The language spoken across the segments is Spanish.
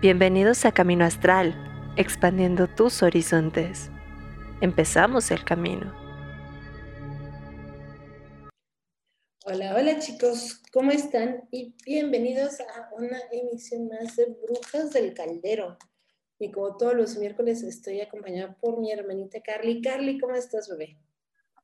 Bienvenidos a Camino Astral, expandiendo tus horizontes. Empezamos el camino. Hola, hola chicos, ¿cómo están? Y bienvenidos a una emisión más de Brujas del Caldero. Y como todos los miércoles estoy acompañada por mi hermanita Carly. Carly, ¿cómo estás, bebé?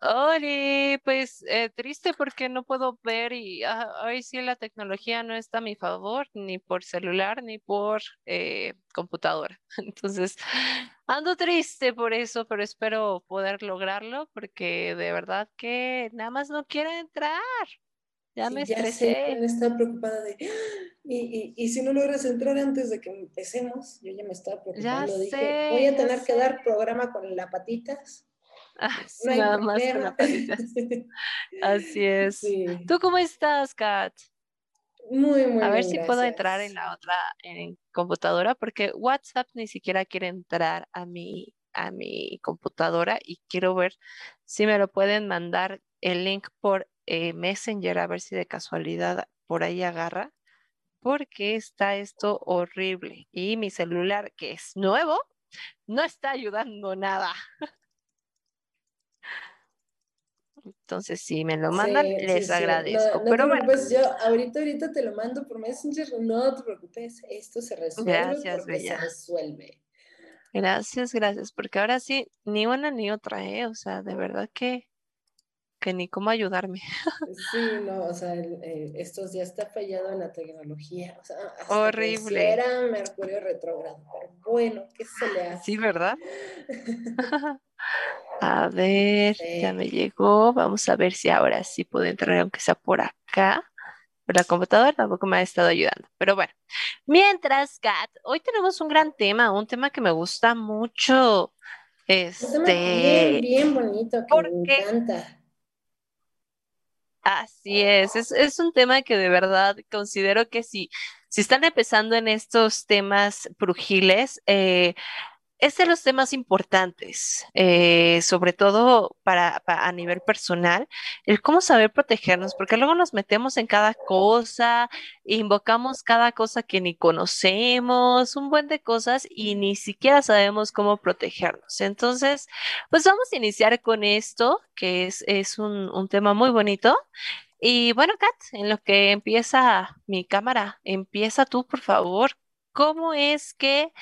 Hola, pues eh, triste porque no puedo ver y ah, hoy sí la tecnología no está a mi favor, ni por celular ni por eh, computadora. Entonces, ando triste por eso, pero espero poder lograrlo porque de verdad que nada más no quiere entrar. Ya me estresé. Ya estaba preocupada de, y, y, si no logras entrar antes de que empecemos, yo ya me estaba preocupando. Dije, voy a tener que dar programa con las patitas Ah, nada más Así es. ¿Tú cómo estás, Kat? Muy, muy A ver si puedo entrar en la otra en computadora, porque WhatsApp ni siquiera quiere entrar a mi, a mi computadora y quiero ver si me lo pueden mandar el link por eh, Messenger, a ver si de casualidad por ahí agarra, porque está esto horrible. Y mi celular, que es nuevo, no está ayudando nada. Entonces, si me lo mandan, les agradezco. No, Pero bueno. yo ahorita, ahorita te lo mando por Messenger, no te preocupes, esto se resuelve gracias, porque se resuelve. Gracias, gracias, porque ahora sí, ni una ni otra, ¿eh? O sea, de verdad que, que ni cómo ayudarme. Sí, no, o sea, eh, estos días está fallado en la tecnología, o sea, horrible. era Mercurio retrógrado, pero bueno, ¿qué se le hace? Sí, ¿verdad? A ver, ya me llegó. Vamos a ver si ahora sí puedo entrar, aunque sea por acá. Por la computadora tampoco me ha estado ayudando. Pero bueno, mientras, Kat, hoy tenemos un gran tema, un tema que me gusta mucho. Este, bien, bien bonito, que me encanta. Así es, es, un tema que de verdad considero que si, si están empezando en estos temas brujiles, eh, es de los temas importantes, eh, sobre todo para, a nivel personal, el cómo saber protegernos, porque luego nos metemos en cada cosa, invocamos cada cosa que ni conocemos, un buen de cosas y ni siquiera sabemos cómo protegernos. Entonces, pues vamos a iniciar con esto, que es, es un, un tema muy bonito. Y bueno, Kat, en lo que empieza mi cámara, empieza tú, por favor. ¿Cómo es que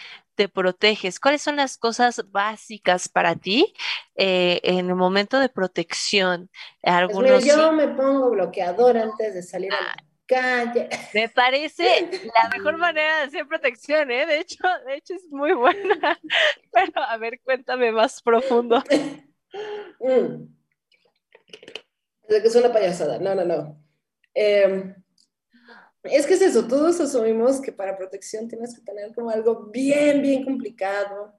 te proteges? ¿Cuáles son las cosas básicas para ti eh, en el momento de protección? Pues Algunos, yo me pongo bloqueador antes de salir a la ah, calle. Me parece la mejor manera de hacer protección, ¿eh? De hecho, de hecho es muy buena. Pero a ver, cuéntame más profundo. Mm. Es una payasada. No, no, no. Eh, es que es eso, todos asumimos que para protección tienes que tener como algo bien, bien complicado.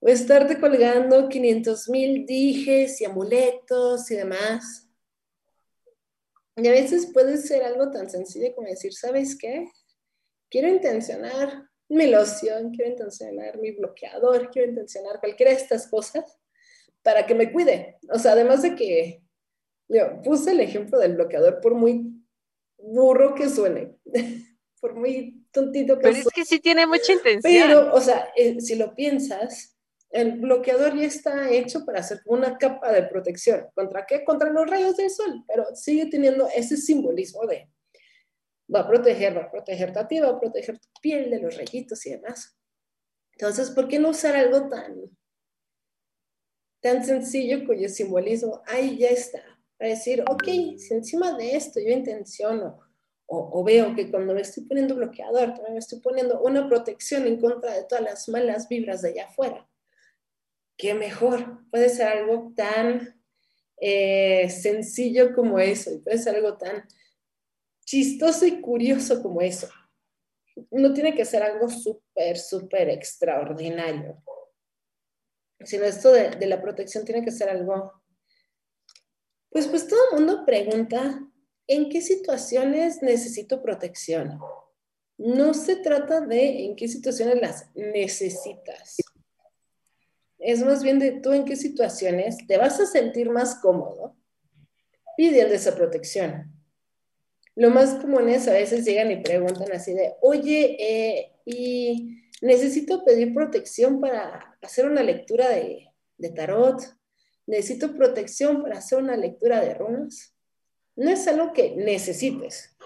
O estarte colgando 500 mil dijes y amuletos y demás. Y a veces puede ser algo tan sencillo como decir, ¿sabes qué? Quiero intencionar mi loción, quiero intencionar mi bloqueador, quiero intencionar cualquiera de estas cosas para que me cuide. O sea, además de que yo puse el ejemplo del bloqueador por muy burro que suene, por muy tontito que Pero es que sí tiene mucha intención. Pero, o sea, eh, si lo piensas, el bloqueador ya está hecho para hacer una capa de protección. ¿Contra qué? Contra los rayos del sol, pero sigue teniendo ese simbolismo de va a proteger, va a proteger tu ti, va a proteger tu piel de los rayitos y demás. Entonces, ¿por qué no usar algo tan, tan sencillo cuyo simbolismo ahí ya está? Para decir, ok, si encima de esto yo intenciono o, veo que cuando me estoy poniendo bloqueador, también me estoy poniendo una protección en contra de todas las malas vibras de allá afuera, qué mejor, puede ser algo tan eh, sencillo como eso, y puede ser algo tan chistoso y curioso como eso. No tiene que ser algo súper, súper extraordinario, sino esto de, de la protección tiene que ser algo pues, pues todo el mundo pregunta, ¿en qué situaciones necesito protección? No se trata de en qué situaciones las necesitas. Es más bien de tú en qué situaciones te vas a sentir más cómodo pidiendo esa protección. lo más común es a veces llegan y preguntan así de, oye, eh, y necesito pedir protección para hacer una lectura de, de tarot, necesito protección para hacer una lectura de runas. No es algo que necesites.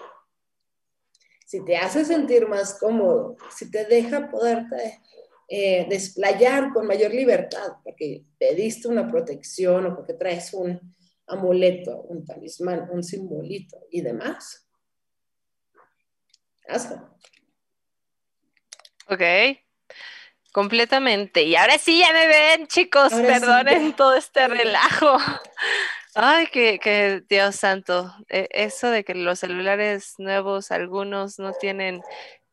Si te hace sentir más cómodo, si te deja poderte eh, desplayar con mayor libertad, porque pediste una protección o porque traes un amuleto, un talismán, un simbolito y demás, hazlo. Ok, completamente. Y ahora sí ya me ven, chicos, perdonen todo este relajo. Ay, que, que Dios santo, e, eso de que los celulares nuevos, algunos no tienen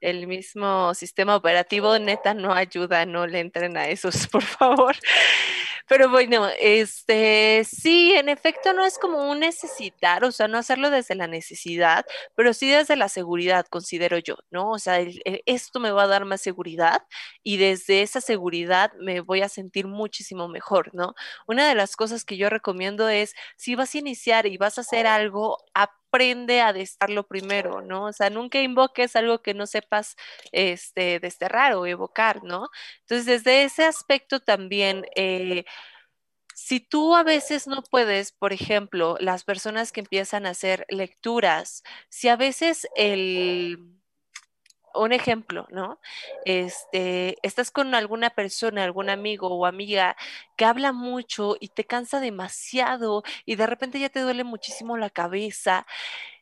el mismo sistema operativo, neta, no ayuda, no le entren a esos, por favor. Pero bueno, este, sí, en efecto no es como un necesitar, o sea, no hacerlo desde la necesidad, pero sí desde la seguridad, considero yo, ¿no? O sea, esto me va a dar más seguridad y desde esa seguridad me voy a sentir muchísimo mejor, ¿no? Una de las cosas que yo recomiendo es, si vas a iniciar y vas a hacer algo, aprende a desterrarlo primero, ¿no? O sea, nunca invoques algo que no sepas este, desterrar o evocar, ¿no? Entonces, desde ese aspecto también, eh, si tú a veces no puedes, por ejemplo, las personas que empiezan a hacer lecturas, si a veces el un ejemplo, ¿no? Este, estás con alguna persona, algún amigo o amiga que habla mucho y te cansa demasiado y de repente ya te duele muchísimo la cabeza.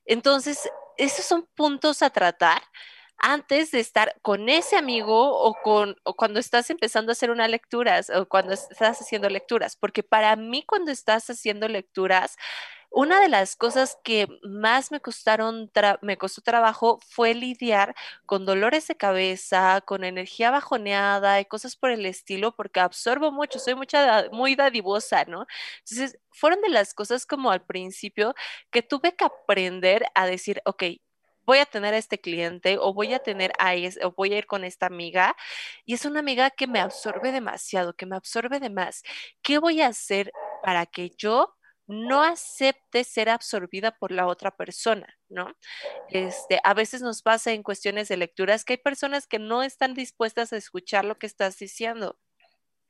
Entonces, esos son puntos a tratar antes de estar con ese amigo o con o cuando estás empezando a hacer una lecturas o cuando estás haciendo lecturas, porque para mí cuando estás haciendo lecturas una de las cosas que más me costaron, me costó trabajo fue lidiar con dolores de cabeza, con energía bajoneada y cosas por el estilo, porque absorbo mucho, soy mucha, muy dadivosa, ¿no? Entonces, fueron de las cosas como al principio que tuve que aprender a decir, ok, voy a tener a este cliente o voy a tener a o voy a ir con esta amiga y es una amiga que me absorbe demasiado, que me absorbe de más. ¿Qué voy a hacer para que yo no acepte ser absorbida por la otra persona, ¿no? Este, a veces nos pasa en cuestiones de lecturas que hay personas que no están dispuestas a escuchar lo que estás diciendo.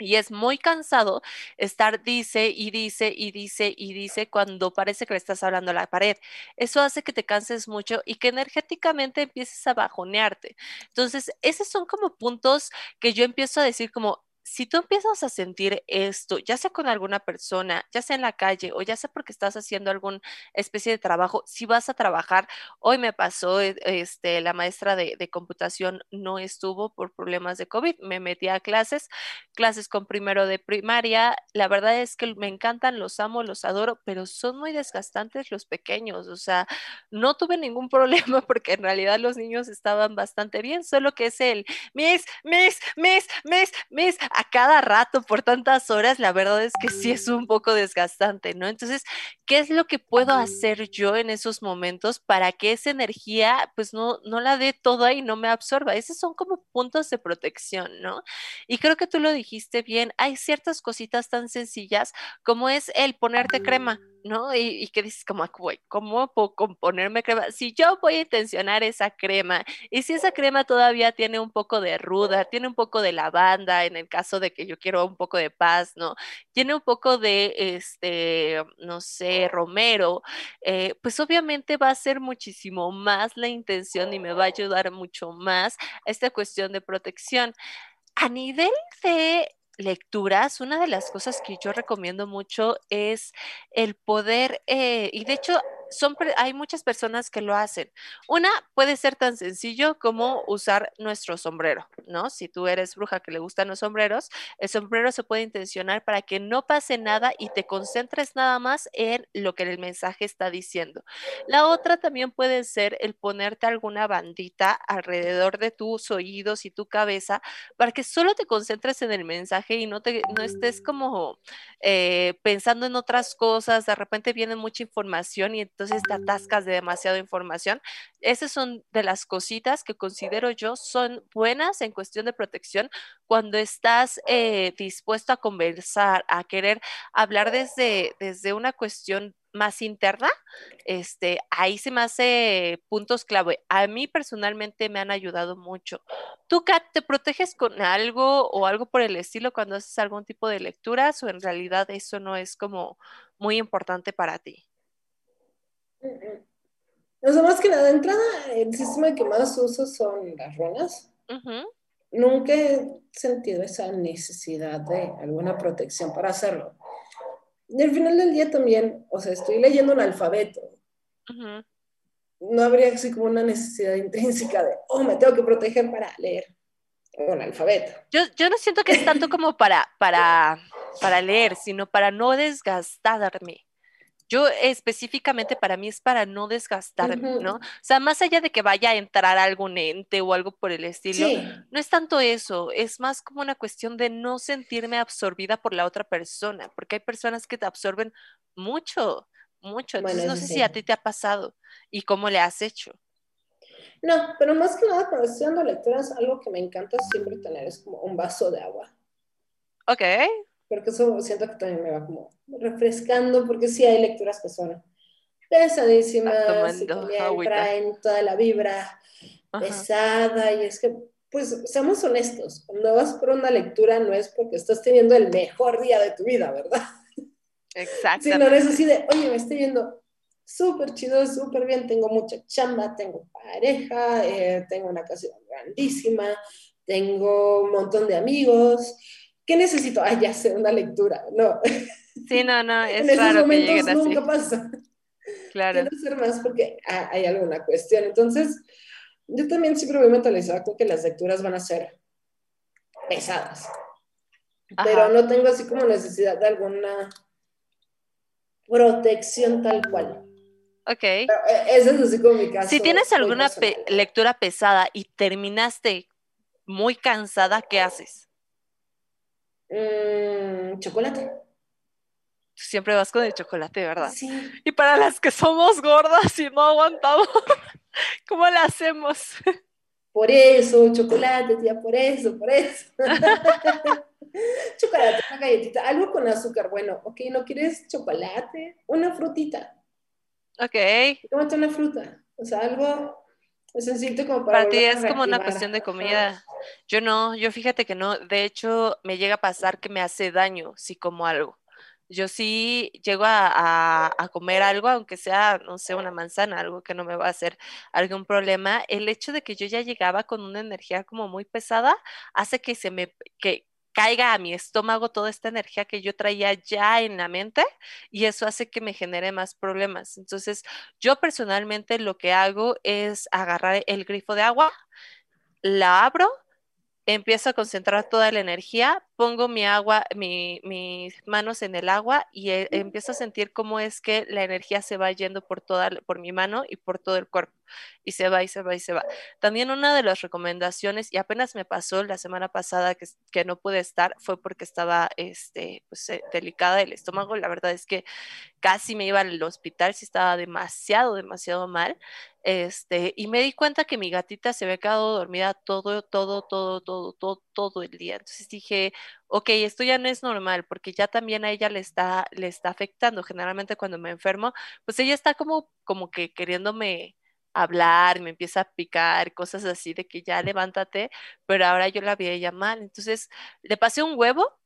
Y es muy cansado estar dice y dice y dice y dice cuando parece que le estás hablando a la pared. Eso hace que te canses mucho y que energéticamente empieces a bajonearte. Entonces, esos son como puntos que yo empiezo a decir como, si tú empiezas a sentir esto, ya sea con alguna persona, ya sea en la calle o ya sea porque estás haciendo alguna especie de trabajo, si vas a trabajar, hoy me pasó, eh, este, la maestra de, computación no estuvo por problemas de COVID, me metí a clases, clases con primero de primaria, la verdad es que me encantan, los amo, los adoro, pero son muy desgastantes los pequeños, o sea, no tuve ningún problema porque en realidad los niños estaban bastante bien, solo que es el, mis, mis, mis, mis, mis, a cada rato por tantas horas, la verdad es que sí es un poco desgastante, ¿no? Entonces, ¿qué es lo que puedo hacer yo en esos momentos para que esa energía, pues no, no la dé toda y no me absorba? Esos son como puntos de protección, ¿no? Y creo que tú lo dijiste bien, hay ciertas cositas tan sencillas como es el ponerte crema. ¿No? Y, y que dices como, ¿cómo puedo componerme crema? Si yo voy a intencionar esa crema y si esa crema todavía tiene un poco de ruda, tiene un poco de lavanda, en el caso de que yo quiero un poco de paz, ¿no? Tiene un poco de, este, no sé, romero, eh, pues obviamente va a ser muchísimo más la intención y me va a ayudar mucho más a esta cuestión de protección. A nivel de lecturas, una de las cosas que yo recomiendo mucho es el poder, eh, y de hecho son, hay muchas personas que lo hacen. Una puede ser tan sencillo como usar nuestro sombrero, ¿no? Si tú eres bruja que le gustan los sombreros, el sombrero se puede intencionar para que no pase nada y te concentres nada más en lo que el mensaje está diciendo. La otra también puede ser el ponerte alguna bandita alrededor de tus oídos y tu cabeza para que solo te concentres en el mensaje y no, te, no estés como eh, pensando en otras cosas. De repente viene mucha información y entonces te atascas de demasiada información. Esas son de las cositas que considero yo son buenas en cuestión de protección cuando estás eh, dispuesto a conversar, a querer hablar desde, desde una cuestión más interna, este, ahí se me hace puntos clave. A mí personalmente me han ayudado mucho. ¿Tú, Kat, te proteges con algo o algo por el estilo cuando haces algún tipo de lecturas o en realidad eso no es como muy importante para ti? O sea, más que nada, de entrada, el sistema que más uso son las runas. Nunca he sentido esa necesidad de alguna protección para hacerlo. Y al final del día también, o sea, estoy leyendo un alfabeto. No habría así como una necesidad intrínseca de, oh, me tengo que proteger para leer un alfabeto. Yo, yo no siento que es tanto como para, para, para leer, sino para no desgastarme. Yo específicamente para mí es para no desgastarme, ¿no? O sea, más allá de que vaya a entrar algún ente o algo por el estilo, no es tanto eso, es más como una cuestión de no sentirme absorbida por la otra persona, porque hay personas que te absorben mucho, mucho. Entonces, no sé si a ti te ha pasado y cómo le has hecho. No, pero más que nada cuando estoy dando lecturas, algo que me encanta siempre tener es como un vaso de agua. Ok porque eso siento que también me va como refrescando, porque sí hay lecturas que son pesadísimas, y también traen toda la vibra pesada, y es que, pues, seamos honestos, cuando vas por una lectura no es porque estás teniendo el mejor día de tu vida, ¿verdad? Exacto. Sino es así de, oye, me estoy yendo súper chido, súper bien, tengo mucha chamba, tengo pareja, eh, tengo una casa grandísima, tengo un montón de amigos, ¿qué necesito? Ah, ya sé, una lectura. No. Sí, no, no, es en esos momentos nunca pasa. Claro. Quiero hacer más porque hay alguna cuestión. Entonces, yo también siempre voy mentalizada con que las lecturas van a ser pesadas. Pero no tengo así como necesidad de alguna protección tal cual. Ok. Eh, ese es así como mi caso. Si tienes alguna lectura pesada y terminaste muy cansada, ¿qué haces? Mm, chocolate. Siempre vas con el chocolate, ¿verdad? Sí. Y para las que somos gordas y no aguantamos, ¿cómo le hacemos? Por eso, chocolate, tía, por eso, por eso. chocolate, una galletita, algo con azúcar. Bueno, ok, ¿no quieres chocolate? Una frutita. Ok. Tómate una fruta. O sea, algo como para. Para ti es como una cuestión de comida. Yo no, yo fíjate que no, de hecho me llega a pasar que me hace daño si como algo. Yo sí llego a, comer algo, aunque sea, no sé, una manzana, algo que no me va a hacer algún problema. El hecho de que yo ya llegaba con una energía como muy pesada hace que se me, que, caiga a mi estómago toda esta energía que yo traía ya en la mente y eso hace que me genere más problemas. Entonces, yo personalmente lo que hago es agarrar el grifo de agua, la abro empiezo a concentrar toda la energía, pongo mi agua, mis manos en el agua y eh, empiezo a sentir cómo es que la energía se va yendo por toda, por mi mano y por todo el cuerpo y se va y se va y se va. También una de las recomendaciones, y apenas me pasó la semana pasada que, que no pude estar, fue porque estaba este, pues, eh, delicada el estómago. La verdad es que casi me iba al hospital si estaba demasiado, demasiado mal. Este, y me di cuenta que mi gatita se había quedado dormida todo, todo, todo, todo, todo, todo el día. Entonces dije, ok, esto ya no es normal, porque ya también a ella le está, le está afectando. Generalmente cuando me enfermo, pues ella está como, como que queriéndome hablar, me empieza a picar, cosas así de que ya levántate, pero ahora yo la veía mal. Entonces le pasé un huevo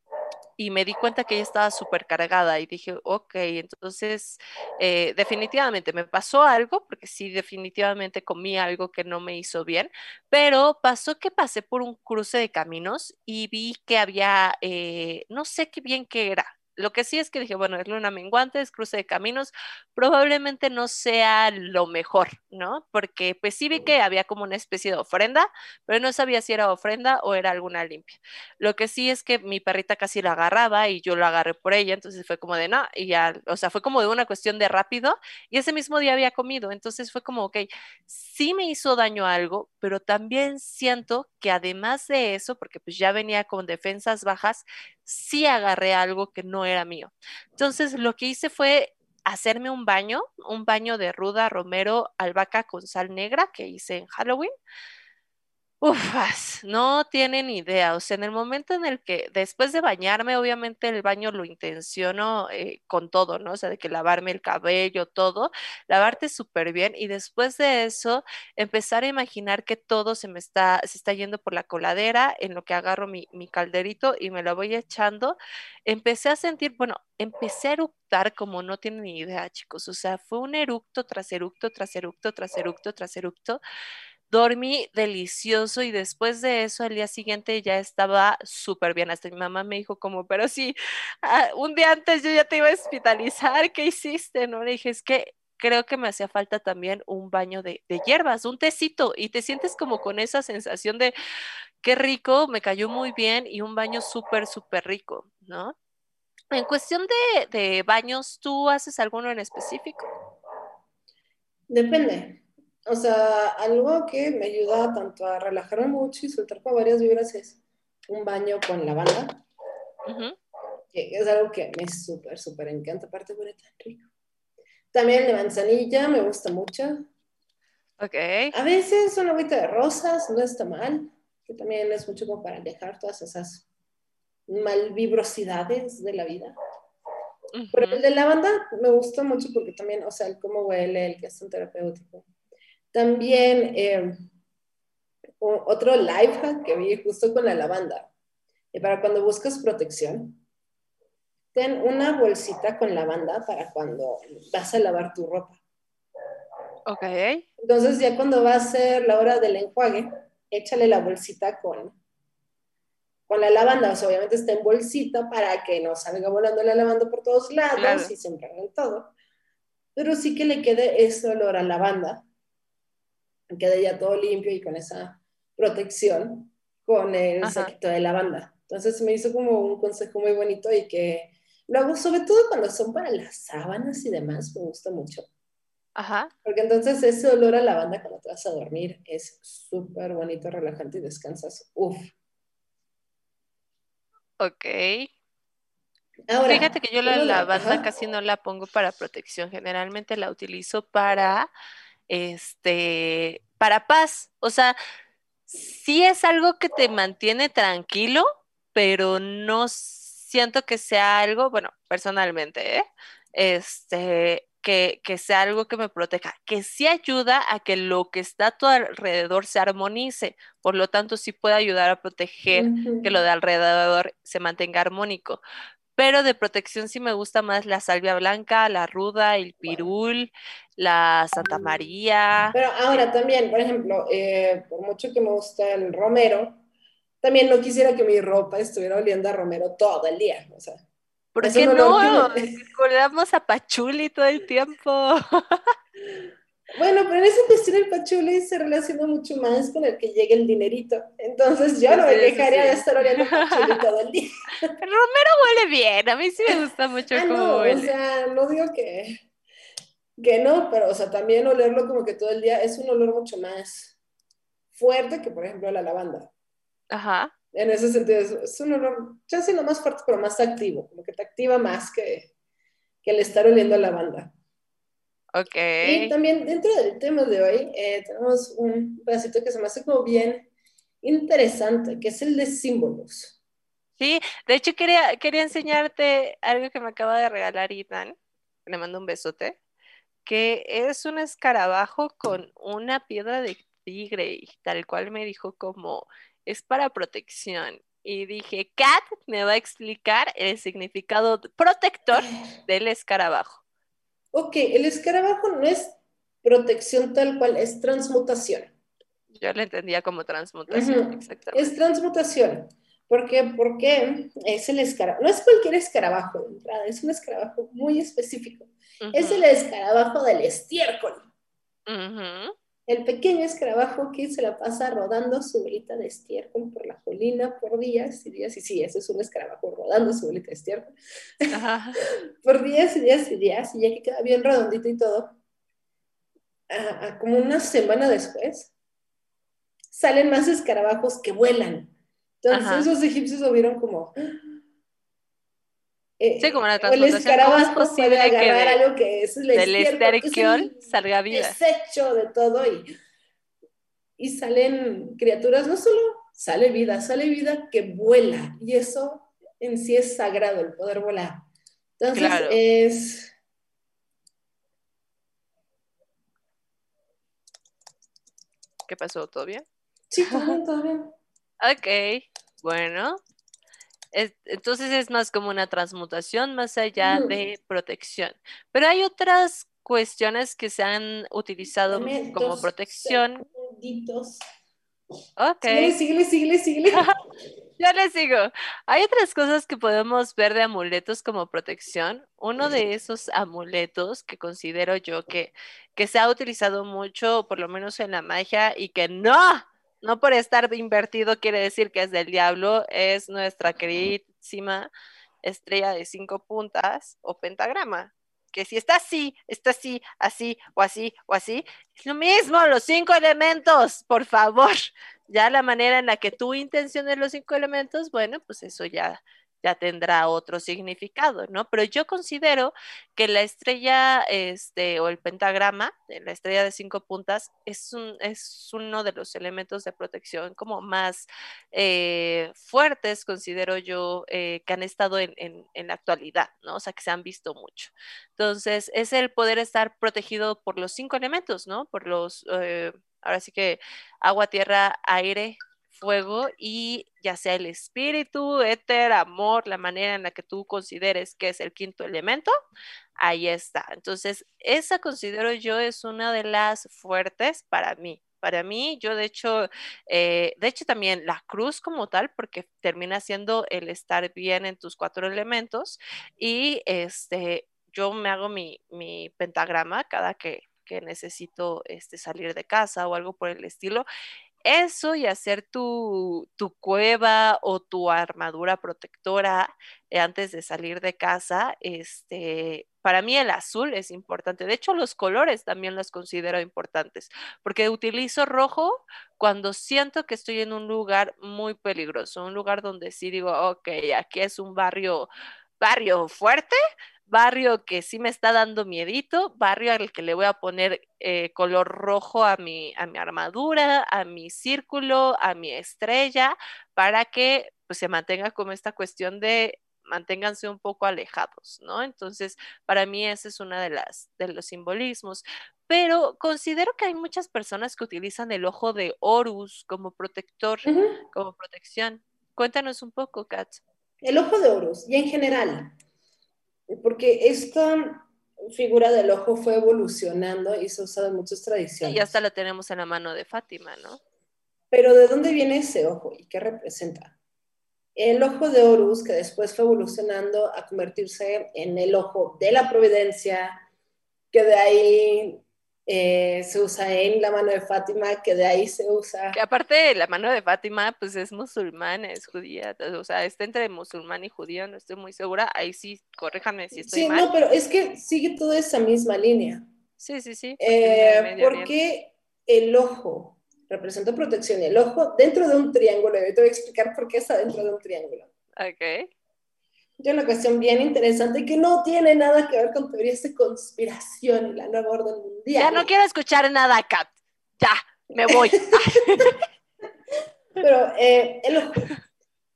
y me di cuenta que ella estaba súper cargada y dije, ok, entonces eh, definitivamente me pasó algo, porque sí, definitivamente comí algo que no me hizo bien, pero pasó que pasé por un cruce de caminos y vi que había, eh, no sé qué bien qué era, lo que sí es que dije, bueno, es luna menguante, es cruce de caminos, probablemente no sea lo mejor, ¿no? Porque pues sí vi que había como una especie de ofrenda, pero no sabía si era ofrenda o era alguna limpia. Lo que sí es que mi perrita casi la agarraba y yo lo agarré por ella, entonces fue como de no, y ya, o sea, fue como de una cuestión de rápido y ese mismo día había comido, entonces fue como, ok, sí me hizo daño algo, pero también siento que además de eso, porque pues ya venía con defensas bajas, sí agarré algo que no era mío. Entonces, lo que hice fue hacerme un baño, un baño de ruda, romero, albahaca con sal negra que hice en Halloween. Ufas, no tienen idea. O sea, en el momento en el que después de bañarme, obviamente el baño lo intenciono eh, con todo, ¿no? O sea, de que lavarme el cabello, todo, lavarte súper bien y después de eso empezar a imaginar que todo se me está, se está yendo por la coladera, en lo que agarro mi, mi calderito y me lo voy echando. Empecé a sentir, bueno, empecé a eructar como no tienen idea, chicos. O sea, fue un eructo tras eructo, tras eructo, tras eructo, tras eructo dormí delicioso y después de eso al día siguiente ya estaba súper bien. Hasta mi mamá me dijo como, pero sí, ah, un día antes yo ya te iba a hospitalizar, ¿qué hiciste? No, le dije, es que creo que me hacía falta también un baño de, de hierbas, un tecito y te sientes como con esa sensación de qué rico, me cayó muy bien y un baño súper, súper rico, ¿no? En cuestión de, de baños, ¿tú haces alguno en específico? Depende. O sea, algo que me ayuda tanto a relajarme mucho y soltar con varias vibras es un baño con lavanda. Que es algo que me súper, súper encanta. Aparte, huele tan rico. También de manzanilla me gusta mucho. Ok. A veces una agüita de rosas no está mal. Que también es mucho como para alejar todas esas malvibrosidades de la vida. Pero el de lavanda me gusta mucho porque también, o sea, el cómo huele, el que es un terapéutico. También eh, otro live hack que vi justo con la lavanda. Y para cuando buscas protección, ten una bolsita con lavanda para cuando vas a lavar tu ropa. Ok. Entonces ya cuando va a ser la hora del enjuague, échale la bolsita con, con la lavanda. O sea, obviamente está en bolsita para que no salga volando la lavanda por todos lados y se en todo. Pero sí que le quede ese olor a lavanda quede ya todo limpio y con esa protección con el saquito de lavanda. Entonces me hizo como un consejo muy bonito y que lo hago sobre todo cuando son para las sábanas y demás, me gusta mucho. Ajá. Porque entonces ese olor a lavanda cuando te vas a dormir es súper bonito, relajante y descansas. Uf. Ok. Fíjate que yo la lavanda casi no la pongo para protección, generalmente la utilizo para este, para paz. O sea, sí es algo que te mantiene tranquilo, pero no siento que sea algo, bueno, personalmente, ¿eh? este, que, que, sea algo que me proteja, que sí ayuda a que lo que está a tu alrededor se armonice, por lo tanto sí puede ayudar a proteger que lo de alrededor se mantenga armónico, pero de protección sí me gusta más la salvia blanca, la ruda, el pirul, la Santa María. Pero ahora también, por ejemplo, eh, por mucho que me gusta el romero, también no quisiera que mi ropa estuviera oliendo a romero todo el día, o sea. ¿Por qué no? Recordamos a Pachuli todo el tiempo. Bueno, pero en esa cuestión el pachuli se relaciona mucho más con el que llegue el dinerito. Entonces yo no me dejaría de estar oliendo pachuli todo el día. Pero Romero huele bien, a mí sí me gusta mucho ah, cómo no, huele. O sea, no digo que, que no, pero o sea, también olerlo como que todo el día es un olor mucho más fuerte que, por ejemplo, la lavanda. Ajá. En ese sentido, es, un olor, ya sí no más fuerte, pero más activo, como que te activa más que, que el estar oliendo a lavanda. Ok. Y también dentro del tema de hoy eh, tenemos un pedacito que se me hace como bien interesante, que es el de símbolos. Sí, de hecho quería, quería enseñarte algo que me acaba de regalar Ethan, le mando un besote, que es un escarabajo con una piedra de tigre y tal cual me dijo como es para protección. Y dije, Kat me va a explicar el significado protector del escarabajo. Ok, el escarabajo no es protección tal cual, es transmutación. Yo lo entendía como transmutación, exactamente. Es transmutación. ¿Por qué? Porque es el escarabajo. No es cualquier escarabajo de entrada, es un escarabajo muy específico. Es el escarabajo del estiércol. El pequeño escarabajo que se la pasa rodando su bolita de estiércol por la colina por días y días. Y sí, ese es un escarabajo rodando su bolita de estiércol. por días y días y días. Y ya que queda bien redondito y todo, como una semana después, salen más escarabajos que vuelan. Entonces esos egipcios lo vieron como... eh, Sí, como la el transmutación, ¿cómo es escarabajo puede que agarrar de- algo que es el del esterquiol salga desecho de todo y, y salen criaturas, no solo sale vida, sale vida que vuela y eso en sí es sagrado, el poder volar. Entonces Claro. es... ¿Qué pasó? ¿Todo bien? Sí, todo bien, todo bien. Ok, bueno. Es- entonces es más como una transmutación más allá de protección. Pero hay otras cuestiones que se han utilizado Dame como protección. segunditos. Ok. Síguele, síguele, síguele. Ya les digo, hay otras cosas que podemos ver de amuletos como protección. Uno de esos amuletos que considero yo que, que se ha utilizado mucho, por lo menos en la magia, y que no, no por estar invertido quiere decir que es del diablo, es nuestra queridísima estrella de cinco puntas o pentagrama. Que si está así, está así, así o así o así, es lo mismo, los cinco elementos, por favor ya la manera en la que tú intenciones los cinco elementos, bueno, pues eso ya, ya tendrá otro significado, ¿no? Pero yo considero que la estrella, este, o el pentagrama, de la estrella de cinco puntas, es, un, es uno de los elementos de protección como más eh, fuertes, considero yo, eh, que han estado en, en, la actualidad, ¿no? O sea, que se han visto mucho. Entonces, es el poder estar protegido por los cinco elementos, ¿no? Por los, eh, ahora sí que agua, tierra, aire, fuego y ya sea el espíritu, éter, amor, la manera en la que tú consideres que es el quinto elemento, ahí está. Entonces, esa considero yo es una de las fuertes para mí. Para mí, yo de hecho, eh, de hecho también la cruz como tal, porque termina siendo el estar bien en tus cuatro elementos y este, yo me hago mi, pentagrama cada que, que necesito este, salir de casa o algo por el estilo. Eso y hacer tu, tu cueva o tu armadura protectora eh, antes de salir de casa, este, para mí el azul es importante. De hecho, los colores también los considero importantes, porque utilizo rojo cuando siento que estoy en un lugar muy peligroso, un lugar donde sí digo, ok, aquí es un barrio, barrio fuerte, barrio que sí me está dando miedito, barrio al que le voy a poner eh, color rojo a mi, a mi armadura, a mi círculo, a mi estrella, para que pues, se mantenga como esta cuestión de manténganse un poco alejados, ¿no? Entonces, para mí ese es uno de, las, de los simbolismos. Pero considero que hay muchas personas que utilizan el ojo de Horus como protector, uh -huh. como protección. Cuéntanos un poco, Kat. El ojo de Horus, y en general, porque esta figura del ojo fue evolucionando y se usa en muchas tradiciones. Y hasta la tenemos en la mano de Fátima, ¿no? Pero ¿de dónde viene ese ojo y qué representa? El ojo de Horus, que después fue evolucionando a convertirse en el ojo de la providencia, que de ahí eh, se usa en la mano de Fátima, que de ahí se usa. Que aparte la mano de Fátima, pues es musulmana, es judía, o sea, está entre musulmán y judío, no estoy muy segura. Ahí sí, corríjanme si estoy sí, mal. Sí, no, pero es que sigue toda esa misma línea. Sí, sí, sí. Eh, porque el ojo representa protección y el ojo dentro de un triángulo, y te voy a explicar por qué está dentro de un triángulo. Ok. Hay una cuestión bien interesante que no tiene nada que ver con teorías de conspiración y la nueva orden mundial. Ya no quiero escuchar nada, Kat. Ya, me voy. Pero eh, el ojo,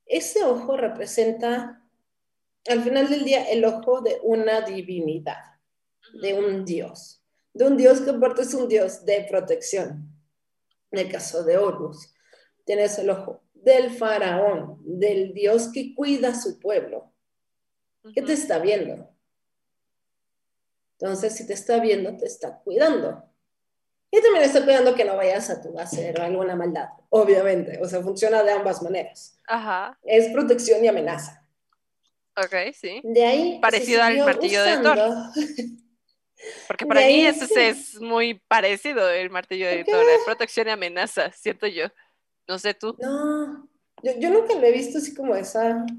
ese ojo representa, al final del día, el ojo de una divinidad, de un dios, de un dios que aparte es un dios de protección. En el caso de Horus, tienes el ojo del faraón, del dios que cuida a su pueblo. ¿Qué te está viendo? Entonces, si te está viendo, te está cuidando. Y también está cuidando que no vayas a tu hacer alguna maldad, obviamente. O sea, funciona de ambas maneras. Ajá. Es protección y amenaza. Ok, sí. De ahí. Parecido al martillo usando... de Thor. Porque para mí eso sí. es muy parecido el martillo de Thor, protección y amenaza, siento yo. No sé tú. No, yo, yo nunca lo he visto así como esa es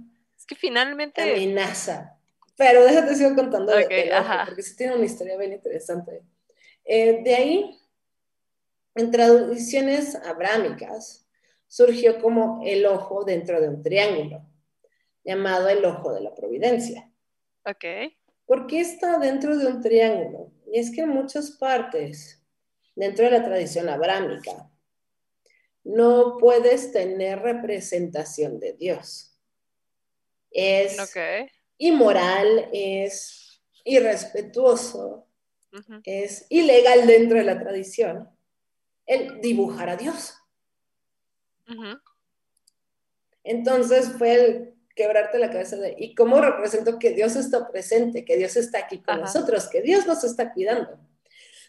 que finalmente. Amenaza. Pero déjate sigo contando okay, de, de porque sí tiene una historia bien interesante. Eh, de ahí, en tradiciones abrámicas, surgió como el ojo dentro de un triángulo, llamado el ojo de la providencia. Ok. ¿Por qué está dentro de un triángulo? Y es que en muchas partes, dentro de la tradición abrámica, no puedes tener representación de Dios. Es inmoral, es irrespetuoso, es ilegal dentro de la tradición el dibujar a Dios. Entonces fue el quebrarte la cabeza de, ¿y cómo represento que Dios está presente, que Dios está aquí con nosotros, que Dios nos está cuidando?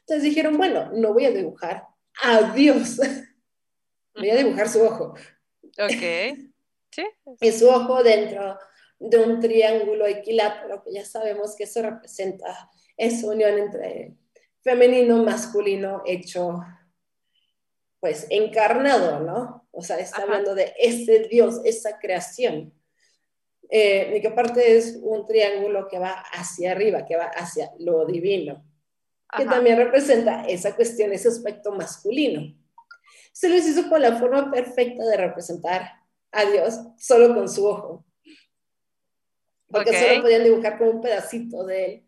Entonces dijeron, bueno, no voy a dibujar a Dios, voy a dibujar su ojo. Ok. Sí. Y su ojo dentro de un triángulo equilátero, que ya sabemos que eso representa esa unión entre femenino, masculino, hecho, pues encarnado, ¿no? O sea, está hablando de ese Dios, esa creación. Eh, y que aparte es un triángulo que va hacia arriba, que va hacia lo divino, que también representa esa cuestión, ese aspecto masculino. Se les hizo con la forma perfecta de representar a Dios solo con su ojo. Porque solo podían dibujar con un pedacito de él.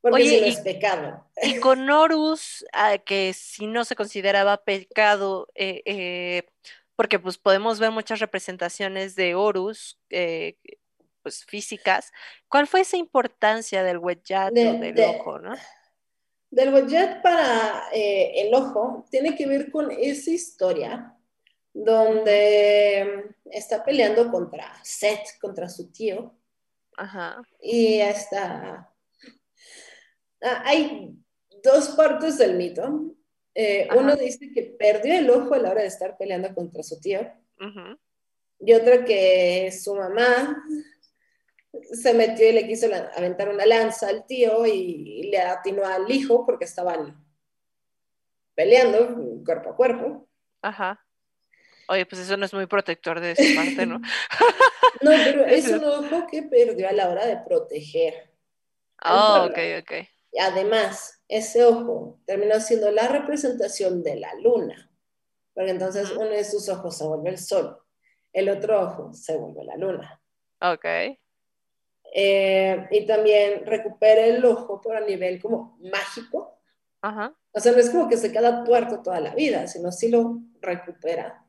Porque si no es pecado. Y con Horus, que si no se consideraba pecado, eh, eh, porque pues podemos ver muchas representaciones de Horus, eh, pues físicas. ¿Cuál fue esa importancia del huellat del ojo, no? Del huellat para el ojo tiene que ver con esa historia donde está peleando contra Seth, contra su tío. Ajá. Y está... Ah, hay dos partes del mito. Eh, uno dice que perdió el ojo a la hora de estar peleando contra su tío. Y otro que su mamá se metió y le quiso aventar una lanza al tío y le atinó al hijo porque estaban peleando cuerpo a cuerpo. Ajá. Oye, pues eso no es muy protector de su parte, ¿no? no, pero es un ojo que perdió a la hora de proteger. Oh, ok, ok. Y además, ese ojo terminó siendo la representación de la luna, porque entonces uno de sus ojos se vuelve el sol, el otro ojo se vuelve la luna. Ok. Eh, y también recupera el ojo por a nivel como mágico. Ajá. O sea, no es como que se queda tuerto toda la vida, sino sí lo recupera.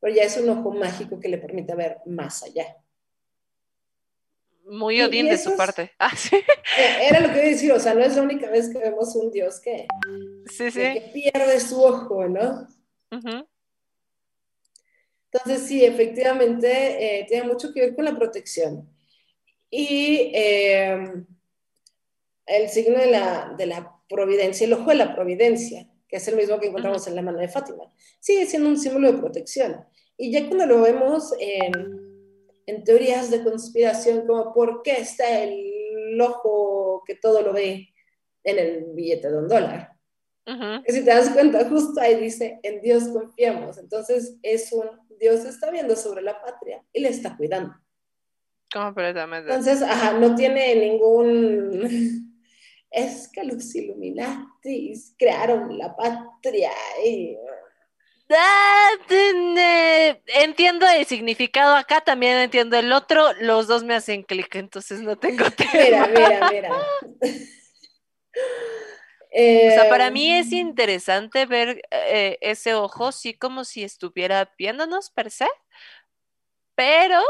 Pero ya es un ojo mágico que le permite ver más allá. Muy odín de su parte. Ah, sí. Eh, era lo que iba a decir, o sea, no es la única vez que vemos un dios que, sí, sí. que pierde su ojo, ¿no? Entonces, sí, efectivamente, eh, tiene mucho que ver con la protección. Y em, el signo de la, de la providencia, el ojo de la providencia, que es el mismo que encontramos en la mano de Fátima, sigue siendo un símbolo de protección. Y ya cuando lo vemos en en teorías de conspiración como por qué está el ojo que todo lo ve en el billete de un dólar. Y si te das cuenta, justo ahí dice, en Dios confiamos. Entonces es un, Dios está viendo sobre la patria y le está cuidando. Completamente. Entonces, ajá, no tiene ningún... Es que los Illuminatis crearon la patria y entiendo el significado acá, también entiendo el otro, los dos me hacen clic, entonces no tengo Mira, mira, mira. o sea, para mí es em, interesante ver eh, ese ojo, sí, como si estuviera viéndonos per se, pero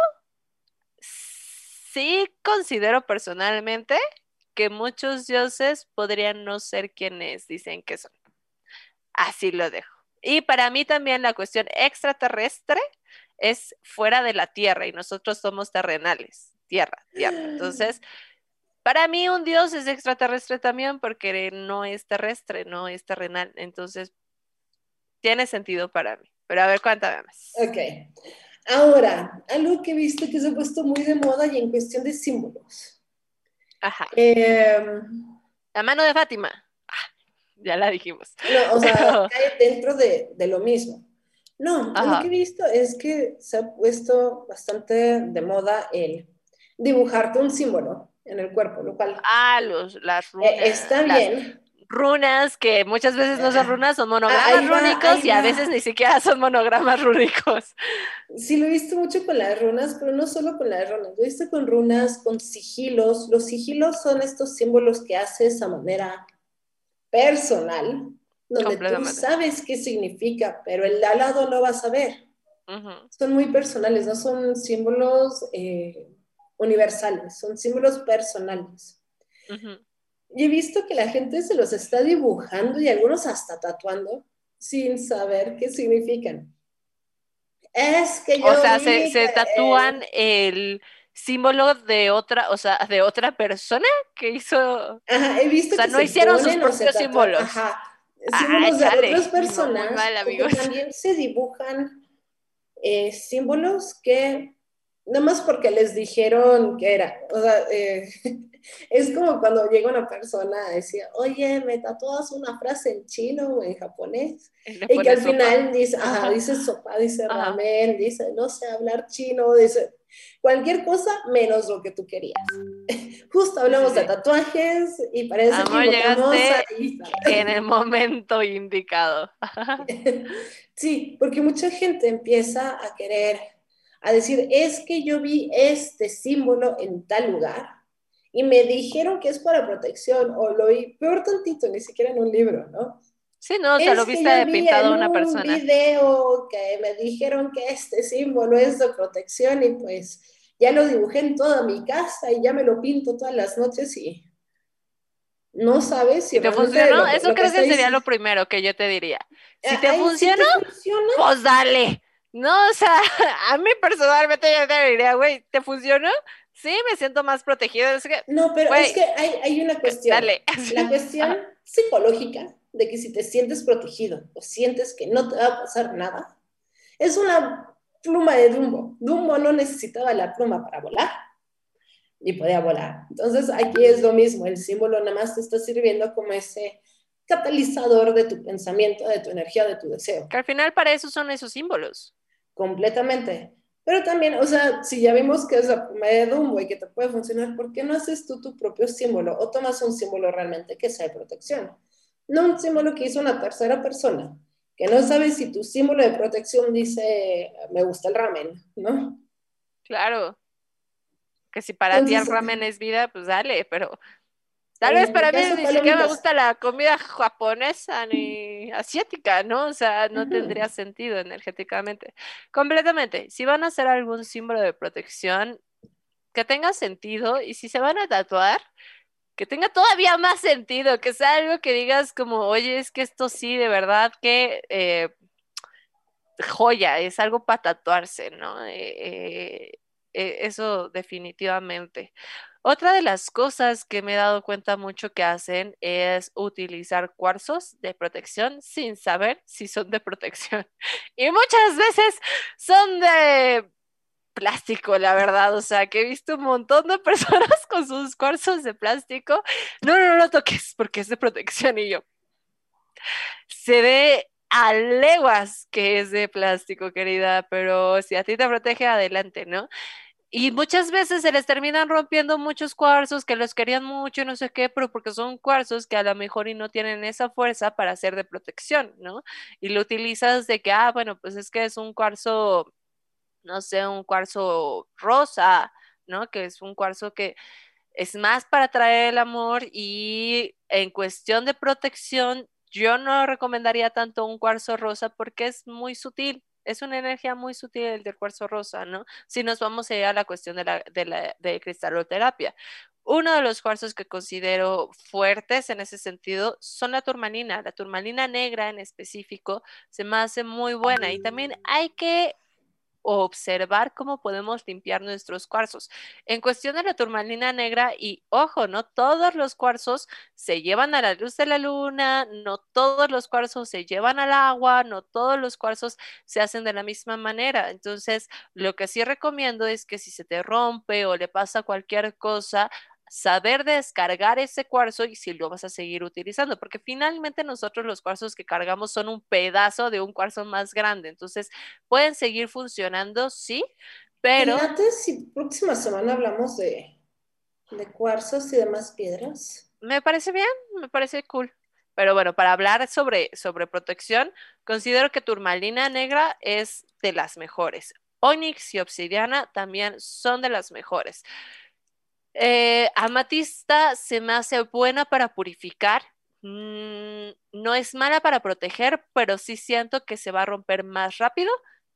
sí considero personalmente que muchos dioses podrían no ser quienes dicen que son. Así lo dejo. Y para mí también la cuestión extraterrestre es fuera de la Tierra y nosotros somos terrenales, Tierra, Tierra. Entonces, para mí un Dios es extraterrestre también porque no es terrestre, no es terrenal. Entonces, tiene sentido para mí. Pero a ver, cuéntame más. Ok. Ahora, algo que he visto que se ha puesto muy de moda y en cuestión de símbolos. Ajá. Em, la mano de Fátima ya la dijimos. No, o sea, cae dentro de, de, lo mismo. No, lo que he visto es que se ha puesto bastante de moda el dibujarte un símbolo en el cuerpo, lo cual... Ah, los, las runas. está bien. Runas, que muchas veces no son runas, son monogramas rúnicos y a veces ni siquiera son monogramas rúnicos. Sí, lo he visto mucho con las runas, pero no solo con las runas, lo he visto con runas, con sigilos. Los sigilos son estos símbolos que haces a manera personal, donde tú sabes qué significa, pero el de al lado no va a saber. Son muy personales, no son símbolos eh, universales, son símbolos personales. Y he visto que la gente se los está dibujando y algunos hasta tatuando sin saber qué significan. Es que yo. O sea, se, tatúan el símbolo de otra, o sea, de otra persona que hizo. Ajá, he visto o sea, no hicieron sus propios símbolos. Ajá. Símbolos de otras personas. también se dibujan eh, símbolos que nada más porque les dijeron que era. O sea, eh, es como cuando llega una persona a decir, oye, me tatuas una frase en chino o en japonés. Y, que al final dice, ajá, dice sopa, dice ramen, dice, no sé hablar chino, dice cualquier cosa menos lo que tú querías. Justo hablamos de tatuajes y parece Amor, que llegaste en el momento indicado. sí, porque mucha gente empieza a querer a decir, es que yo vi este símbolo en tal lugar y me dijeron que es para protección o lo vi peor tantito, ni siquiera en un libro, ¿no? Sí, no, o sea, lo viste pintado una persona. un video que me dijeron que este símbolo es de protección y pues ya lo dibujé en toda mi casa y ya me lo pinto todas las noches y no sabes si te funcionó. Eso creo que, sería lo primero que yo te diría. Si te, funcionó, pues dale. No, o sea, a mí personalmente yo te diría, güey, ¿te funcionó? Sí, me siento más protegido. no, pero es que hay, una cuestión. Dale. La cuestión psicológica de que si te sientes protegido o sientes que no te va a pasar nada, es una pluma de Dumbo. Dumbo no necesitaba la pluma para volar y podía volar. Entonces aquí es lo mismo, el símbolo nada más te está sirviendo como ese catalizador de tu pensamiento, de tu energía, de tu deseo. Que al final para eso son esos símbolos completamente. Pero también, o sea, si ya vimos que es la de Dumbo y que te puede funcionar, ¿por qué no haces tú tu propio símbolo o tomas un símbolo realmente que sea de protección? No un símbolo que hizo una tercera persona, que no sabes si tu símbolo de protección dice, me gusta el ramen, ¿no? Claro. Que si para ti el ramen es vida, pues dale, pero Tal vez para mí ni siquiera me gusta la comida japonesa ni asiática, ¿no? O sea, no tendría sentido energéticamente. Completamente. Si van a hacer algún símbolo de protección, que tenga sentido y si se van a tatuar, que tenga todavía más sentido, que sea algo que digas como, oye, es que esto sí, de verdad que eh, joya, es algo para tatuarse, ¿no? Eh, eh, eso definitivamente. Otra de las cosas que me he dado cuenta mucho que hacen es utilizar cuarzos de protección sin saber si son de protección. Y muchas veces son de plástico, la verdad. O sea, que he visto un montón de personas con sus cuarzos de plástico. No, no, no lo toques porque es de protección y yo. Se ve a leguas que es de plástico, querida, pero si a ti te protege, adelante, ¿no? Y muchas veces se les terminan rompiendo muchos cuarzos que los querían mucho y no sé qué, pero porque son cuarzos que a lo mejor y no tienen esa fuerza para ser de protección, ¿no? Y lo utilizas de que, ah, bueno, pues es que es un cuarzo, no sé, un cuarzo rosa, ¿no? Que es un cuarzo que es más para traer el amor y en cuestión de protección, yo no recomendaría tanto un cuarzo rosa porque es muy sutil, es una energía muy sutil el del cuarzo rosa, ¿no? Si nos vamos a ir a la cuestión de la, de la de cristaloterapia. Uno de los cuarzos que considero fuertes en ese sentido son la turmalina. La turmalina negra en específico se me hace muy buena y también hay que observar cómo podemos limpiar nuestros cuarzos. En cuestión de la turmalina negra, y ojo, no todos los cuarzos se llevan a la luz de la luna, no todos los cuarzos se llevan al agua, no todos los cuarzos se hacen de la misma manera. Entonces, lo que sí recomiendo es que si se te rompe o le pasa cualquier cosa, saber descargar ese cuarzo y si lo vas a seguir utilizando, porque finalmente nosotros los cuarzos que cargamos son un pedazo de un cuarzo más grande, entonces pueden seguir funcionando, sí, pero... Antes, si próxima semana hablamos de, de cuarzos y demás piedras. Me parece bien, me parece cool. Pero bueno, para hablar sobre, sobre protección, considero que turmalina negra es de las mejores. Onyx y obsidiana también son de las mejores. Eh, amatista se me hace buena para purificar. Mm, no es mala para proteger, pero sí siento que se va a romper más rápido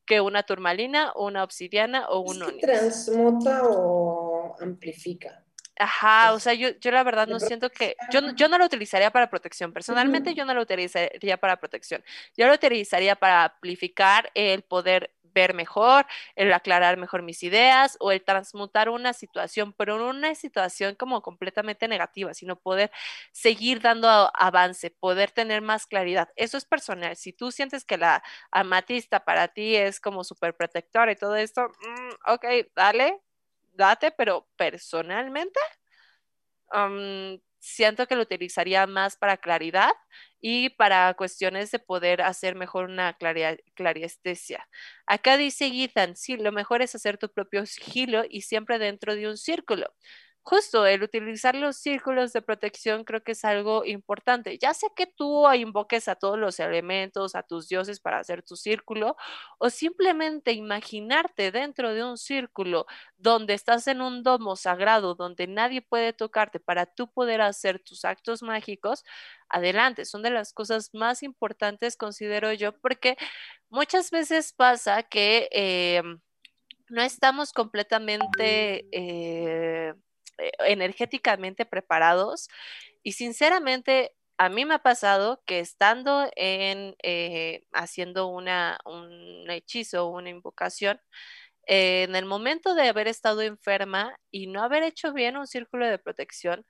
que una turmalina, una obsidiana o un es transmuta o amplifica. Ajá, o sea, yo, yo la verdad no siento que, yo, yo no lo utilizaría para protección, personalmente yo no lo utilizaría para protección, yo lo utilizaría para amplificar el poder ver mejor, el aclarar mejor mis ideas o el transmutar una situación, pero no una situación como completamente negativa, sino poder seguir dando avance, poder tener más claridad. Eso es personal. Si tú sientes que la amatista para ti es como súper protectora y todo esto, mm, ok, dale, date, pero personalmente siento que lo utilizaría más para claridad y para cuestiones de poder hacer mejor una clariestesia. Acá dice Ethan, sí, lo mejor es hacer tu propio sigilo y siempre dentro de un círculo justo el utilizar los círculos de protección creo que es algo importante. Ya sea que tú invoques a todos los elementos, a tus dioses para hacer tu círculo, o simplemente imaginarte dentro de un círculo donde estás en un domo sagrado, donde nadie puede tocarte para tú poder hacer tus actos mágicos, adelante. Son de las cosas más importantes, considero yo, porque muchas veces pasa que... Em, no estamos completamente eh, energéticamente preparados y sinceramente a mí me ha pasado que estando en eh, haciendo una, un hechizo, una invocación, eh, en el momento de haber estado enferma y no haber hecho bien un círculo de protección,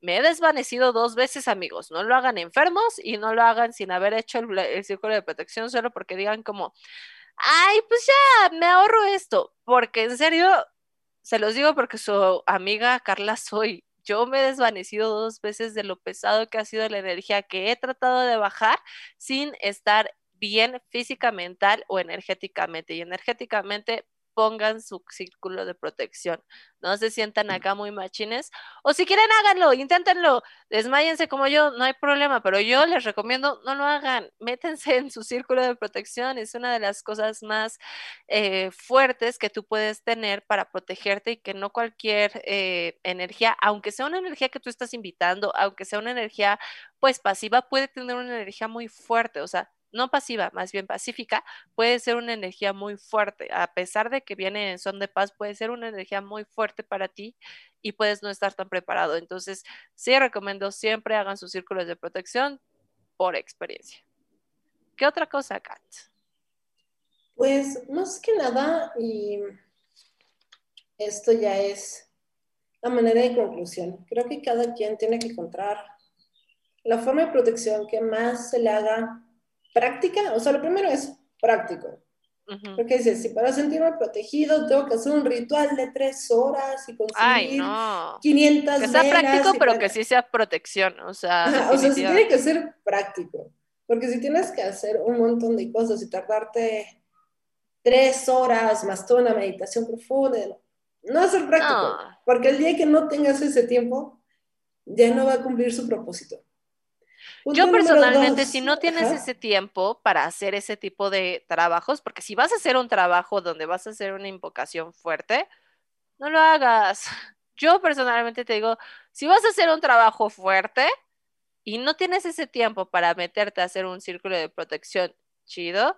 me he desvanecido dos veces, amigos. No lo hagan enfermos y no lo hagan sin haber hecho el, el círculo de protección solo porque digan como, ay, pues ya, me ahorro esto. Porque en serio, se los digo porque su amiga Carla soy. Yo me he desvanecido dos veces de lo pesado que ha sido la energía que he tratado de bajar sin estar bien física, mental o energéticamente. Y energéticamente pongan su círculo de protección. No se sientan acá muy machines. O si quieren, háganlo, inténtenlo. Desmáyense como yo, no hay problema. Pero yo les recomiendo, no lo hagan. Métense en su círculo de protección. Es una de las cosas más eh, fuertes que tú puedes tener para protegerte y que no cualquier eh, energía, aunque sea una energía que tú estás invitando, aunque sea una energía pues pasiva, puede tener una energía muy fuerte. O sea, no pasiva, más bien pacífica, puede ser una energía muy fuerte. A pesar de que viene en son de paz, puede ser una energía muy fuerte para ti y puedes no estar tan preparado. Entonces, sí recomiendo siempre hagan sus círculos de protección por experiencia. ¿Qué otra cosa, Kat? Pues más que nada, y esto ya es la manera de conclusión. Creo que cada quien tiene que encontrar la forma de protección que más se le haga práctica, o sea, lo primero es práctico. Porque dices, si para sentirme protegido tengo que hacer un ritual de tres horas y conseguir Ay, no. 500 Que sea práctico, pero que sí sea protección, o sea. o sea, sí tiene que ser práctico. Porque si tienes que hacer un montón de cosas y tardarte tres horas más toda una meditación profunda, no va a ser práctico. Porque el día que no tengas ese tiempo, ya no va a cumplir su propósito. Yo personalmente, si no tienes ese tiempo para hacer ese tipo de trabajos, porque si vas a hacer un trabajo donde vas a hacer una invocación fuerte, no lo hagas. Yo personalmente te digo, si vas a hacer un trabajo fuerte y no tienes ese tiempo para meterte a hacer un círculo de protección chido,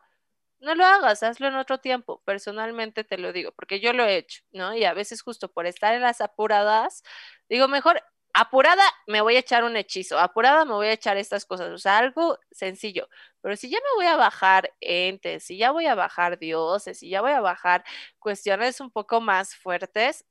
no lo hagas, hazlo en otro tiempo. Personalmente te lo digo, porque yo lo he hecho, ¿no? Y a veces justo por estar en las apuradas, digo, mejor apurada me voy a echar un hechizo, apurada me voy a echar estas cosas, o sea, algo sencillo. Pero si ya me voy a bajar entes, si ya voy a bajar dioses, si ya voy a bajar cuestiones un poco más fuertes,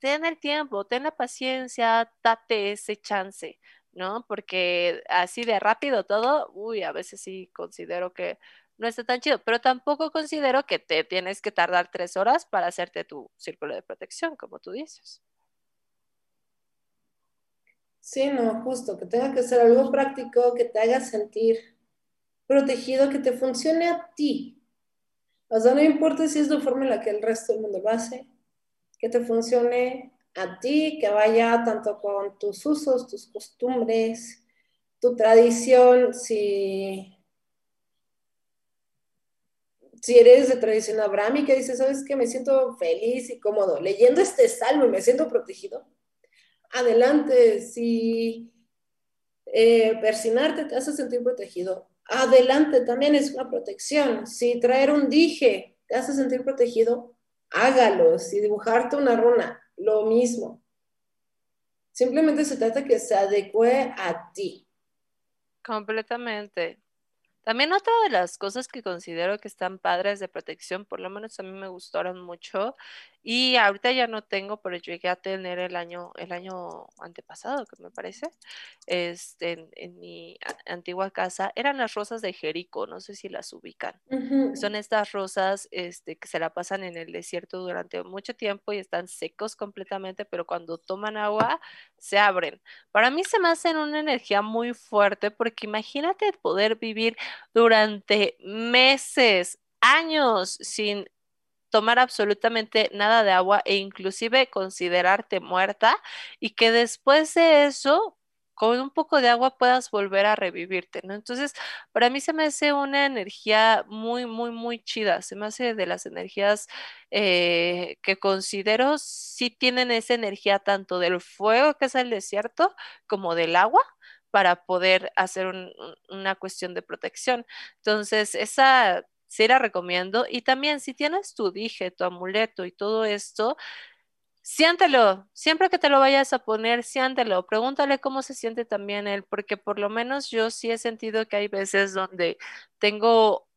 ten el tiempo, ten la paciencia, date ese chance, ¿no? Porque así de rápido todo, uy, a veces sí considero que no está tan chido, pero tampoco considero que te tienes que tardar tres horas para hacerte tu círculo de protección, como tú dices. Sí, no, justo, que tenga que ser algo práctico, que te haga sentir protegido, que te funcione a ti. O sea, no importa si es la forma en la que el resto del mundo lo hace, que te funcione a ti, que vaya tanto con tus usos, tus costumbres, tu tradición, si, si eres de tradición abrámica, dices, ¿sabes qué? Me siento feliz y cómodo leyendo este salmo y me siento protegido. Adelante, si eh, persinarte te hace sentir protegido. Adelante, también es una protección. Si traer un dije te hace sentir protegido, hágalo. Si dibujarte una runa, lo mismo. Simplemente se trata que se adecue a ti. Completamente. También otra de las cosas que considero que están padres de protección, por lo menos a mí me gustaron mucho, y ahorita ya no tengo, pero llegué a tener el año, el año antepasado, que me parece, este, en, mi antigua casa, eran las rosas de Jerico, no sé si las ubican. Son estas rosas este, que se la pasan en el desierto durante mucho tiempo y están secos completamente, pero cuando toman agua se abren. Para mí se me hacen una energía muy fuerte porque imagínate poder vivir durante meses, años sin tomar absolutamente nada de agua e inclusive considerarte muerta y que después de eso con un poco de agua puedas volver a revivirte, ¿no? Entonces, para mí se me hace una energía muy, muy, muy chida, se me hace de las energías eh, que considero sí tienen esa energía tanto del fuego, que es el desierto, como del agua para poder hacer una cuestión de protección. Entonces, esa sí la recomiendo. Y también si tienes tu dije, tu amuleto y todo esto, siéntelo. Siempre que te lo vayas a poner, siéntelo. Pregúntale cómo se siente también él, porque por lo menos yo sí he sentido que hay veces donde tengo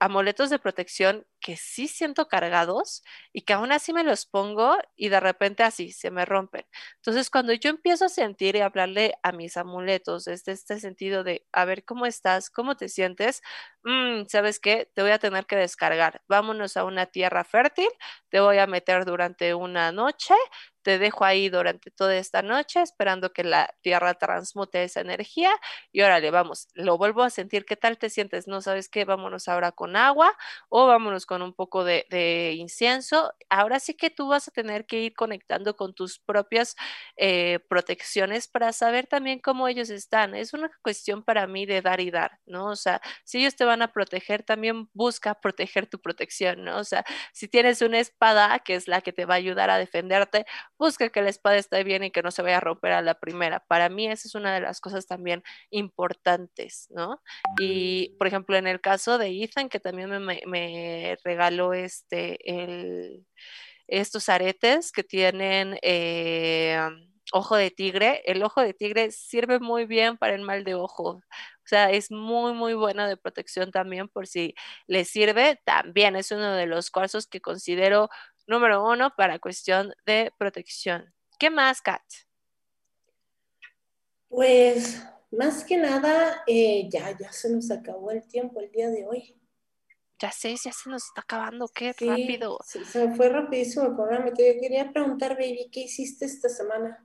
amuletos de protección que sí siento cargados y que aún así me los pongo y de repente así se me rompen. Entonces, cuando yo empiezo a sentir y hablarle a mis amuletos desde este sentido de, a ver cómo estás, cómo te sientes, mm, ¿sabes qué? Te voy a tener que descargar. Vámonos a una tierra fértil, te voy a meter durante una noche, te dejo ahí durante toda esta noche esperando que la tierra transmute esa energía y órale, vamos, lo vuelvo a sentir, ¿qué tal te sientes? No sabes qué, vámonos ahora con agua o vámonos con un poco de, incienso. Ahora sí que tú vas a tener que ir conectando con tus propias eh, protecciones para saber también cómo ellos están. Es una cuestión para mí de dar y dar, ¿no? O sea, si ellos te van a proteger, también busca proteger tu protección, ¿no? O sea, si tienes una espada que es la que te va a ayudar a defenderte, busca que la espada esté bien y que no se vaya a romper a la primera. Para mí esa es una de las cosas también importantes, ¿no? Y, por ejemplo, en el caso de Ethan, que también me, regaló este, el, estos aretes que tienen... Eh, ojo de tigre. El ojo de tigre sirve muy bien para el mal de ojo. O sea, es muy, muy bueno de protección también por si le sirve. También es uno de los cuarzos que considero número uno para cuestión de protección. ¿Qué más, Kat? Pues más que nada, eh, ya, ya se nos acabó el tiempo el día de hoy. Ya sé, ya se nos está acabando, qué rápido. Se me fue rapidísimo el programa. Te quería preguntar, baby, ¿qué hiciste esta semana?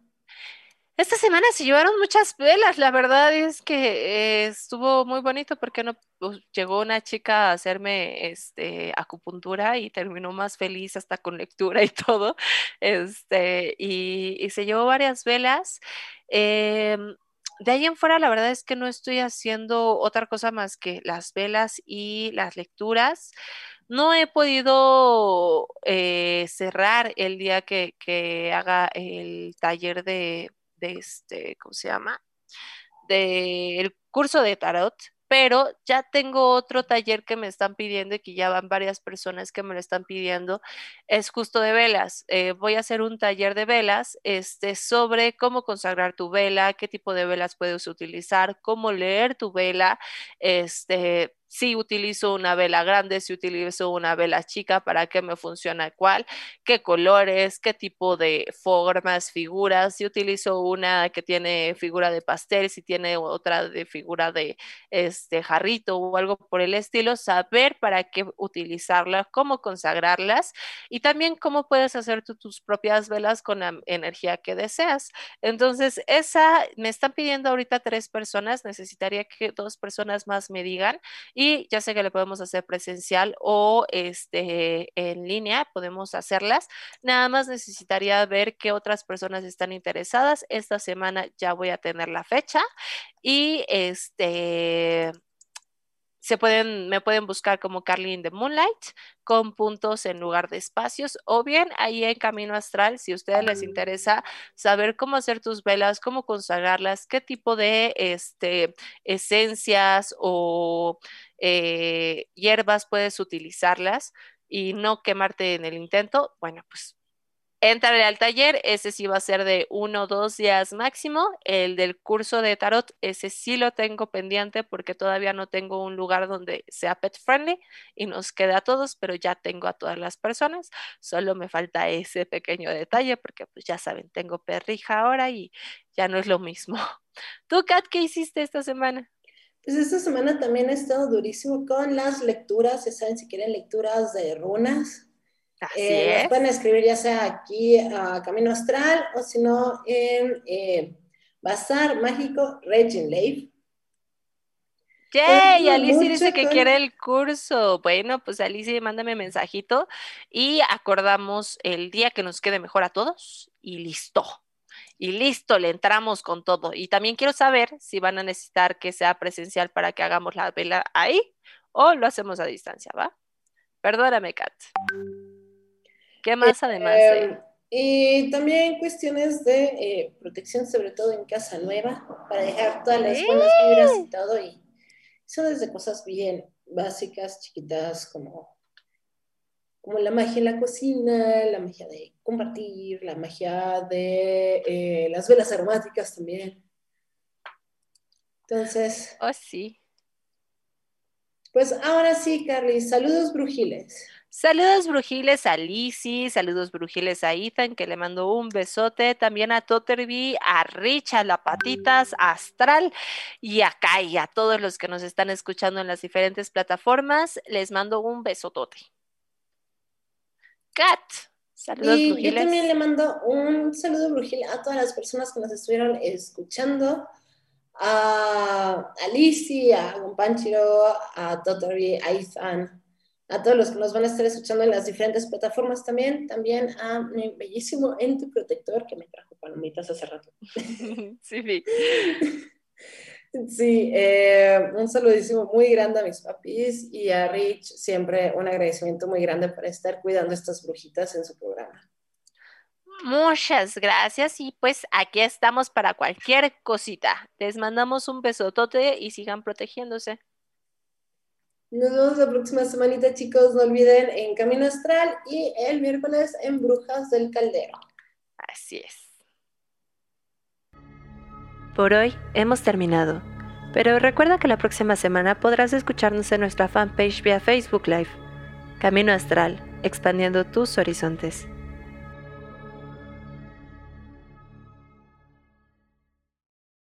Esta semana se llevaron muchas velas, la verdad es que eh, estuvo muy bonito porque no pues, llegó una chica a hacerme este acupuntura y terminó más feliz hasta con lectura y todo. Este, y, se llevó varias velas. Em, de ahí en fuera, la verdad es que no estoy haciendo otra cosa más que las velas y las lecturas. No he podido eh, cerrar el día que, haga el taller de de este, ¿cómo se llama? Del curso de tarot, pero ya tengo otro taller que me están pidiendo y que ya van varias personas que me lo están pidiendo, es justo de velas. Eh, voy a hacer un taller de velas este, sobre cómo consagrar tu vela, qué tipo de velas puedes utilizar, cómo leer tu vela, este, si utilizo una vela grande, si utilizo una vela chica, para qué me funciona cuál, qué colores, qué tipo de formas, figuras, si utilizo una que tiene figura de pastel, si tiene otra de figura de este jarrito o algo por el estilo, saber para qué utilizarlas, cómo consagrarlas y también cómo puedes hacer tus propias velas con la energía que deseas. Entonces, esa me están pidiendo ahorita tres personas, necesitaría que dos personas más me digan y ya sé que lo podemos hacer presencial o este, en línea, podemos hacerlas. Nada más necesitaría ver qué otras personas están interesadas. Esta semana ya voy a tener la fecha y este se pueden, me pueden buscar como Carly in the Moonlight con puntos en lugar de espacios o bien ahí en Camino Astral, si a ustedes les interesa saber cómo hacer tus velas, cómo consagrarlas, qué tipo de este, esencias o eh, hierbas puedes utilizarlas y no quemarte en el intento, bueno, pues Entraré al taller, ese sí va a ser de uno o dos días máximo. El del curso de tarot, ese sí lo tengo pendiente porque todavía no tengo un lugar donde sea pet friendly y nos queda a todos, pero ya tengo a todas las personas. Solo me falta ese pequeño detalle porque pues ya saben, tengo perrija ahora y ya no es lo mismo. ¿Tú, Kat, qué hiciste esta semana? Pues esta semana también he estado durísimo con las lecturas, ya saben, si quieren lecturas de runas, eh, pueden escribir ya sea aquí a Camino Astral o si no en eh, Bazar Mágico Regin Life. Yay, Alicia dice que quiere el curso. Bueno, pues Alicia, mándame mensajito y acordamos el día que nos quede mejor a todos y listo. Y listo, le entramos con todo. Y también quiero saber si van a necesitar que sea presencial para que hagamos la vela ahí o lo hacemos a distancia, ¿va? Perdóname, Kat. ¿Qué más además? Em, y también cuestiones de eh, protección, sobre todo en casa nueva, para dejar todas las buenas vibras y todo. Y eso desde cosas bien básicas, chiquitas, como, como la magia en la cocina, la magia de compartir, la magia de eh, las velas aromáticas también. Entonces. Oh, sí. Pues ahora sí, Carly, saludos brujiles. Saludos brujiles a Lizzy, saludos brujiles a Ethan, que le mando un besote, también a Totterby, a Rich, a La Patitas, a Astral y a Kai, a todos los que nos están escuchando en las diferentes plataformas, les mando un besotote. Kat, saludos y Yo también le mando un saludo brujil a todas las personas que nos estuvieron escuchando a, a Lizzie, a Gumpanchiro, a Totterby, a Ethan, a todos los que nos van a estar escuchando en las diferentes plataformas también, también a mi bellísimo ente protector que me trajo palomitas hace rato. Sí, sí. Sí, eh, un saludísimo muy grande a mis papis y a Rich, siempre un agradecimiento muy grande por estar cuidando estas brujitas en su programa. Muchas gracias y pues aquí estamos para cualquier cosita. Les mandamos un besotote y sigan protegiéndose. Nos vemos la próxima semanita, chicos. No olviden en Camino Astral y el miércoles en Brujas del Caldero. Así es. Por hoy hemos terminado, pero recuerda que la próxima semana podrás escucharnos en nuestra fanpage vía Facebook Live. Camino Astral, expandiendo tus horizontes.